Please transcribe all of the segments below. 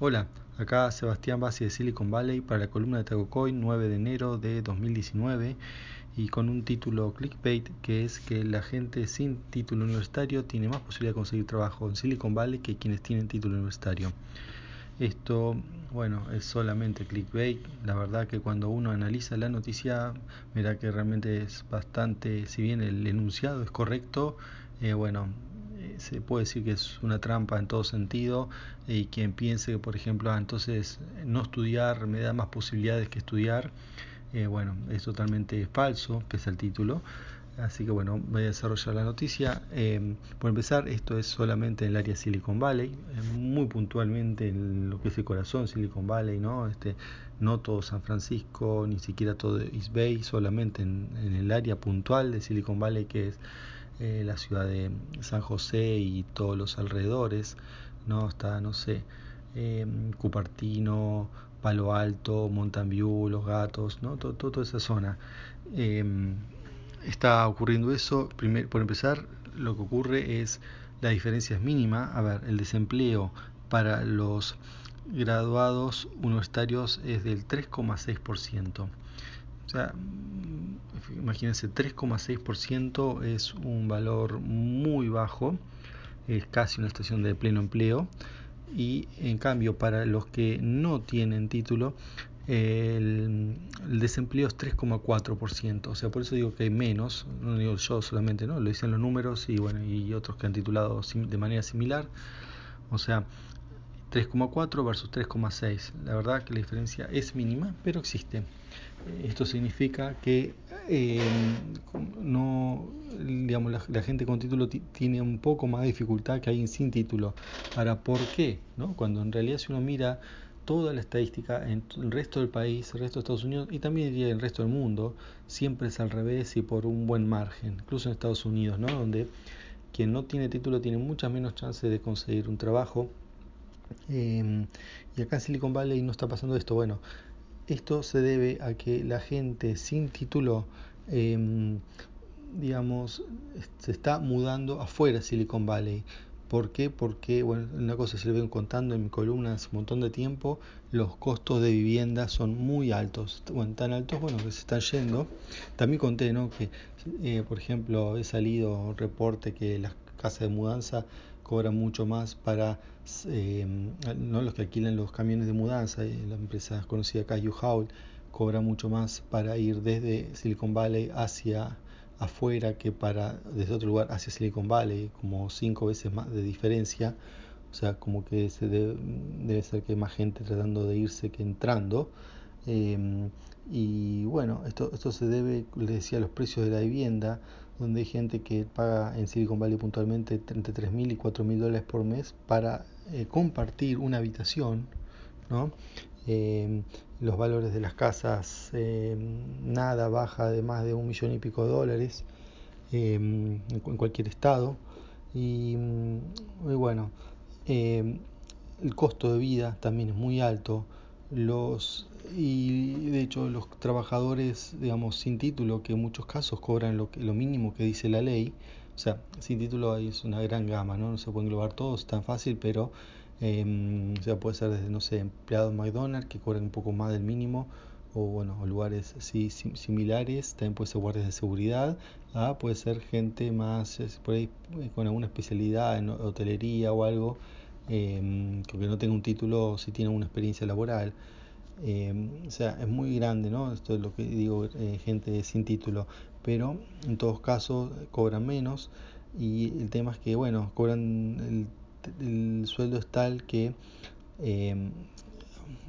Hola, acá Sebastián Bassi de Silicon Valley para la columna de TagoCoin 9 de enero de 2019 y con un título clickbait que es que la gente sin título universitario tiene más posibilidad de conseguir trabajo en Silicon Valley que quienes tienen título universitario. Esto, bueno, es solamente clickbait. La verdad que cuando uno analiza la noticia, verá que realmente es bastante, si bien el enunciado es correcto, eh, bueno, se puede decir que es una trampa en todo sentido y quien piense que por ejemplo ah, entonces no estudiar me da más posibilidades que estudiar eh, bueno es totalmente falso pese al título. Así que bueno voy a desarrollar la noticia. Eh, por empezar esto es solamente en el área Silicon Valley muy puntualmente en lo que es el corazón Silicon Valley no este no todo San Francisco ni siquiera todo East Bay solamente en, en el área puntual de Silicon Valley que es eh, la ciudad de San José y todos los alrededores, ¿no? Está, no sé, eh, Cupertino, Palo Alto, Mountain View, Los Gatos, ¿no? Todo, toda esa zona. Eh, está ocurriendo eso, primer, por empezar, lo que ocurre es, la diferencia es mínima, a ver, el desempleo para los graduados universitarios es del 3,6%. O sea, imagínense, 3,6% es un valor muy bajo, es casi una estación de pleno empleo. Y en cambio, para los que no tienen título, el, el desempleo es 3,4%. O sea, por eso digo que hay menos, no digo yo solamente, ¿no? Lo dicen los números y bueno, y otros que han titulado de manera similar. O sea, 3,4 versus 3,6. La verdad que la diferencia es mínima, pero existe. Esto significa que eh, no, digamos, la, la, gente con título tiene un poco más de dificultad que alguien sin título. Ahora, ¿por qué? ¿No? Cuando en realidad si uno mira toda la estadística en el resto del país, el resto de Estados Unidos y también diría el resto del mundo, siempre es al revés y por un buen margen, incluso en Estados Unidos, ¿no? donde quien no tiene título tiene muchas menos chances de conseguir un trabajo. Eh, y acá en Silicon Valley no está pasando esto. Bueno, esto se debe a que la gente sin título, eh, digamos, se está mudando afuera Silicon Valley. ¿Por qué? Porque, bueno, una cosa se le vengo contando en mi columna hace un montón de tiempo, los costos de vivienda son muy altos, bueno, tan altos, bueno, que se están yendo. También conté, ¿no? Que, eh, por ejemplo, he salido un reporte que las casas de mudanza cobran mucho más para eh, no los que alquilan los camiones de mudanza, eh, la empresa conocida acá U-Haul cobra mucho más para ir desde Silicon Valley hacia afuera que para desde otro lugar hacia Silicon Valley, como cinco veces más de diferencia. O sea, como que se debe, debe ser que hay más gente tratando de irse que entrando. Eh, y bueno, esto, esto se debe, les decía, a los precios de la vivienda, donde hay gente que paga en Silicon Valley puntualmente entre 3.000 y 4.000 dólares por mes para eh, compartir una habitación, ¿no? Eh, los valores de las casas eh, nada baja de más de un millón y pico de dólares en, en, cualquier estado y, y bueno el costo de vida también es muy alto los y de hecho los trabajadores digamos sin título que en muchos casos cobran lo, que, lo mínimo que dice la ley o sea sin título es una gran gama no, no se puede englobar todos tan fácil pero eh, o sea puede ser desde no sé empleados McDonald's que cobran un poco más del mínimo o bueno lugares así similares también puede ser guardias de seguridad ah, puede ser gente más por ahí con alguna especialidad en hotelería o algo eh, que no tenga un título si tiene una experiencia laboral. Eh, o sea, es muy grande, ¿no? Esto es lo que digo, eh, gente sin título, pero en todos casos cobran menos y el tema es que, bueno, cobran, el, el sueldo es tal que eh,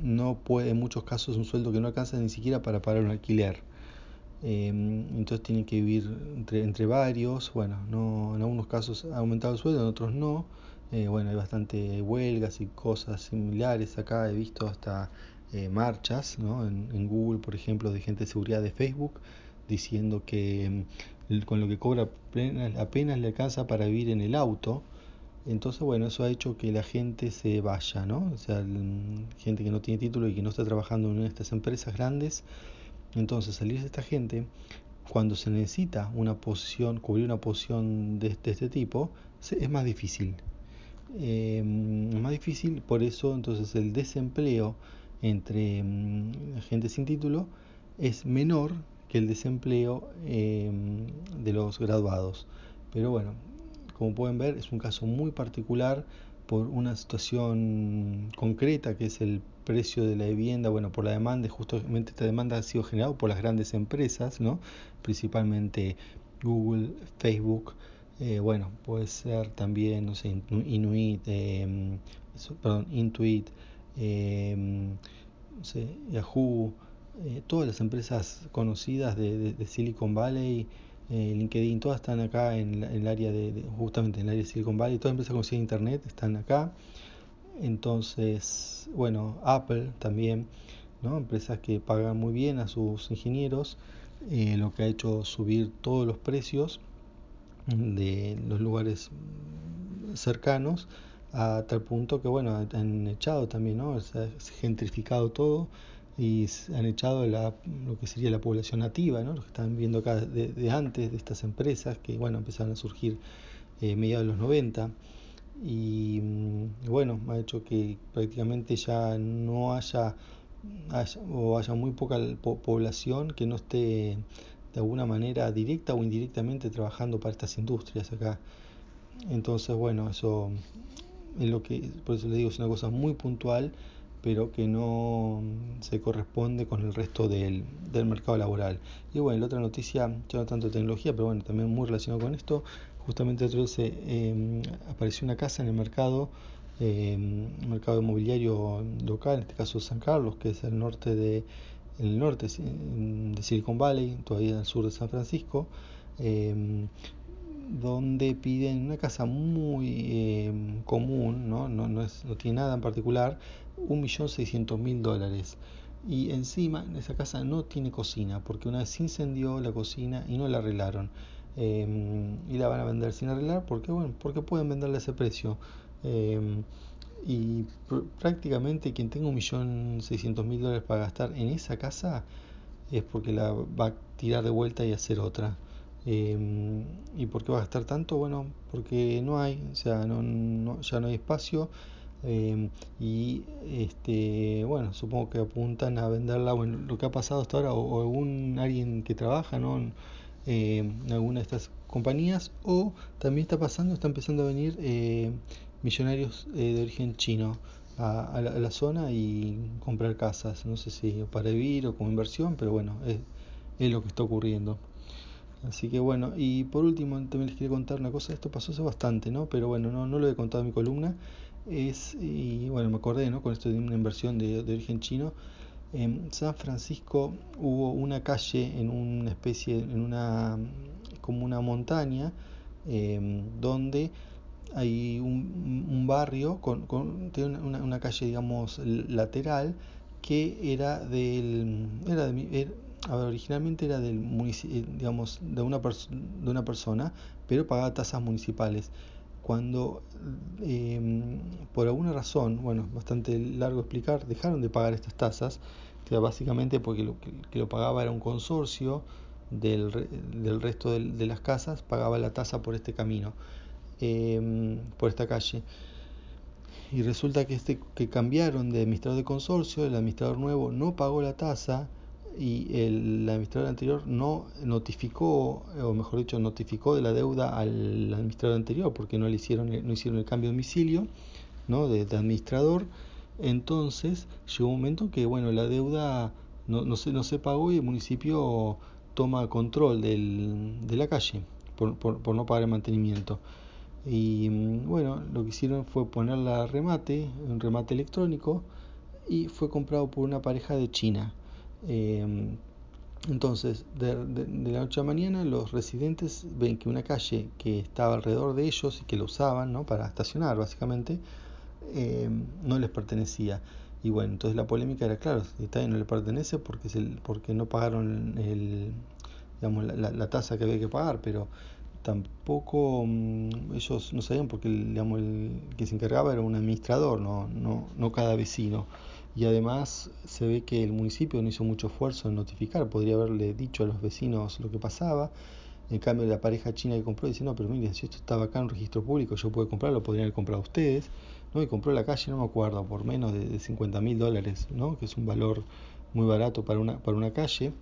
no puede, en muchos casos, un sueldo que no alcanza ni siquiera para pagar un alquiler. Eh, entonces tienen que vivir entre, entre varios, bueno, no, en algunos casos ha aumentado el sueldo, en otros no. Eh, bueno, hay bastante huelgas y cosas similares acá, he visto hasta eh, marchas ¿no? en, en, Google, por ejemplo, de gente de seguridad de Facebook, diciendo que mm, con lo que cobra apenas, le alcanza para vivir en el auto. Entonces, bueno, eso ha hecho que la gente se vaya, ¿no? O sea, gente que no tiene título y que no está trabajando en estas empresas grandes. Entonces, salir de esta gente, cuando se necesita una posición, cubrir una posición de, de este tipo, es más difícil. eh, más difícil, por eso entonces el desempleo entre mm, gente sin título es menor que el desempleo em, de los graduados. Pero bueno, como pueden ver, es un caso muy particular por una situación concreta que es el precio de la vivienda, bueno, por la demanda, justamente esta demanda ha sido generada por las grandes empresas, ¿no? principalmente Google, Facebook, eh, bueno, puede ser también, no sé, Inuit, em, perdón, Intuit, no sé, Yahoo, eh, todas las empresas conocidas de, Silicon Valley, eh, LinkedIn, todas están acá en, el área de, justamente en el área de Silicon Valley, todas las empresas conocidas de Internet están acá. Entonces, bueno, Apple también, ¿no? Empresas que pagan muy bien a sus ingenieros, eh, lo que ha hecho subir todos los precios de los lugares cercanos a tal punto que bueno han echado también no se ha gentrificado todo y han echado la, lo que sería la población nativa, ¿no? los que están viendo acá de, antes de estas empresas que bueno empezaron a surgir eh, mediados de los 90 y mm, bueno ha hecho que prácticamente ya no haya, o haya muy poca población que no esté de alguna manera directa o indirectamente trabajando para estas industrias acá. Entonces bueno eso es lo que por eso les digo es una cosa muy puntual pero que no se corresponde con el resto del, del mercado laboral. Y bueno, la otra noticia, ya no tanto de tecnología, pero bueno, también muy relacionado con esto, justamente eh, apareció una casa en el mercado, eh, mercado inmobiliario local, en este caso San Carlos, que es el norte de el norte de Silicon Valley, todavía el sur de San Francisco, eh, donde piden una casa muy eh, común, ¿no? No, no, es, no tiene nada en particular, 1.600.000 dólares. Y encima esa casa no tiene cocina, porque una vez se incendió la cocina y no la arreglaron. Em, y la van a vender sin arreglar porque, bueno, porque pueden venderla a ese precio. Em, y prácticamente quien tenga 1.600.000 dólares para gastar en esa casa es porque la va a tirar de vuelta y hacer otra. Em, ¿Y por qué va a gastar tanto? Bueno, porque no hay, o sea, no, ya no hay espacio. Em, y este bueno supongo que apuntan a venderla bueno lo que ha pasado hasta ahora o, algún alguien que trabaja ¿no? en, em, alguna de estas compañías o también está pasando está empezando a venir eh, millonarios eh, de origen chino a, la, zona y comprar casas no sé si para vivir o como inversión pero bueno es, es lo que está ocurriendo Así que bueno, y por último también les quería contar una cosa, esto pasó hace bastante, ¿no? Pero bueno, no, no lo he contado en mi columna, es, y bueno, me acordé, ¿no? Con esto de una inversión de, origen chino, en San Francisco hubo una calle en una especie, en una, como una montaña, em, donde hay un, barrio con, con tiene una, una, calle, digamos, lateral que era del, era de, originalmente era del eh, digamos, de una, de una persona, pero pagaba tasas municipales. Cuando em, por alguna razón, bueno, bastante largo explicar, dejaron de pagar estas tasas, que básicamente porque lo que, lo pagaba era un consorcio del, del resto de, las casas, pagaba la tasa por este camino, em, por esta calle. Y resulta que, este, que cambiaron de administrador de consorcio, el administrador nuevo no pagó la tasa, y el administrador anterior no notificó, o mejor dicho, notificó de la deuda al administrador anterior porque no le hicieron, no hicieron el cambio de domicilio ¿no? de, administrador. Entonces llegó un momento que bueno, la deuda no, no, se, no se pagó y el municipio toma control del, de la calle por, por, no pagar el mantenimiento. Y bueno, lo que hicieron fue ponerla a remate, un remate electrónico, y fue comprado por una pareja de China. Em, entonces, de, la noche a mañana, los residentes ven que una calle que estaba alrededor de ellos y que lo usaban ¿no? para estacionar, básicamente, em, no les pertenecía. Y bueno, entonces la polémica era, claro, si no le pertenece porque, el, porque no pagaron el, digamos, la, tasa que había que pagar, pero tampoco mm, ellos no sabían porque digamos, el que se encargaba era un administrador, no, no, no cada vecino y además se ve que el municipio no hizo mucho esfuerzo en notificar, podría haberle dicho a los vecinos lo que pasaba En cambio, la pareja china que compró dice, no, pero miren, si esto estaba acá en un registro público, yo puedo comprarlo, podrían haber comprado ustedes. ¿no? Y compró la calle, no me acuerdo, por menos de, de 50 mil dólares, ¿no? que es un valor muy barato para una, para una calle.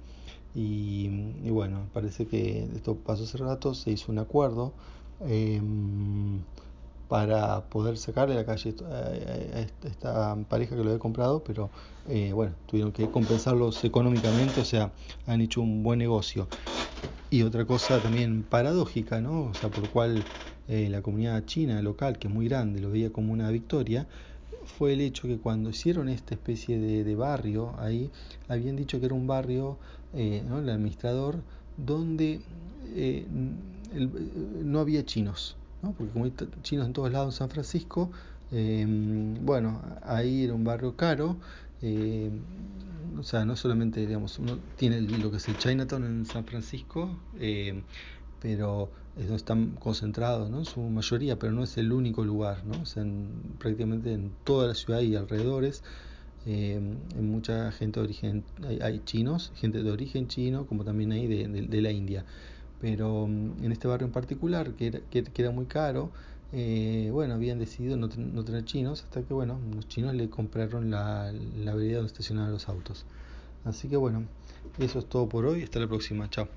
Y, bueno, parece que esto pasó hace rato, se hizo un acuerdo. Eh, para poder sacarle la calle a esta pareja que lo había comprado, pero eh, bueno, tuvieron que compensarlos económicamente, o sea, han hecho un buen negocio. Y otra cosa también paradójica, ¿no? O sea, por lo cual eh, la comunidad china local, que es muy grande, lo veía como una victoria, fue el hecho que cuando hicieron esta especie de, de barrio ahí, habían dicho que era un barrio, eh, ¿no? el administrador, donde eh, el, no había chinos. ¿No? porque como hay chinos en todos lados en San Francisco, eh, bueno, ahí era un barrio caro, eh, o sea, no solamente, digamos, uno tiene lo que es el Chinatown en San Francisco, eh, pero es donde están concentrados, ¿no? Su mayoría, pero no es el único lugar, ¿no? O sea, en, prácticamente en toda la ciudad y alrededores, eh, mucha gente de origen, hay, chinos, gente de origen chino, como también hay de, de la India pero en este barrio en particular, que era, que, era muy caro, eh, bueno, habían decidido no, no, tener chinos hasta que, bueno, los chinos le compraron la, la vereda donde estacionaban los autos. Así que, bueno, eso es todo por hoy. Hasta la próxima. Chao.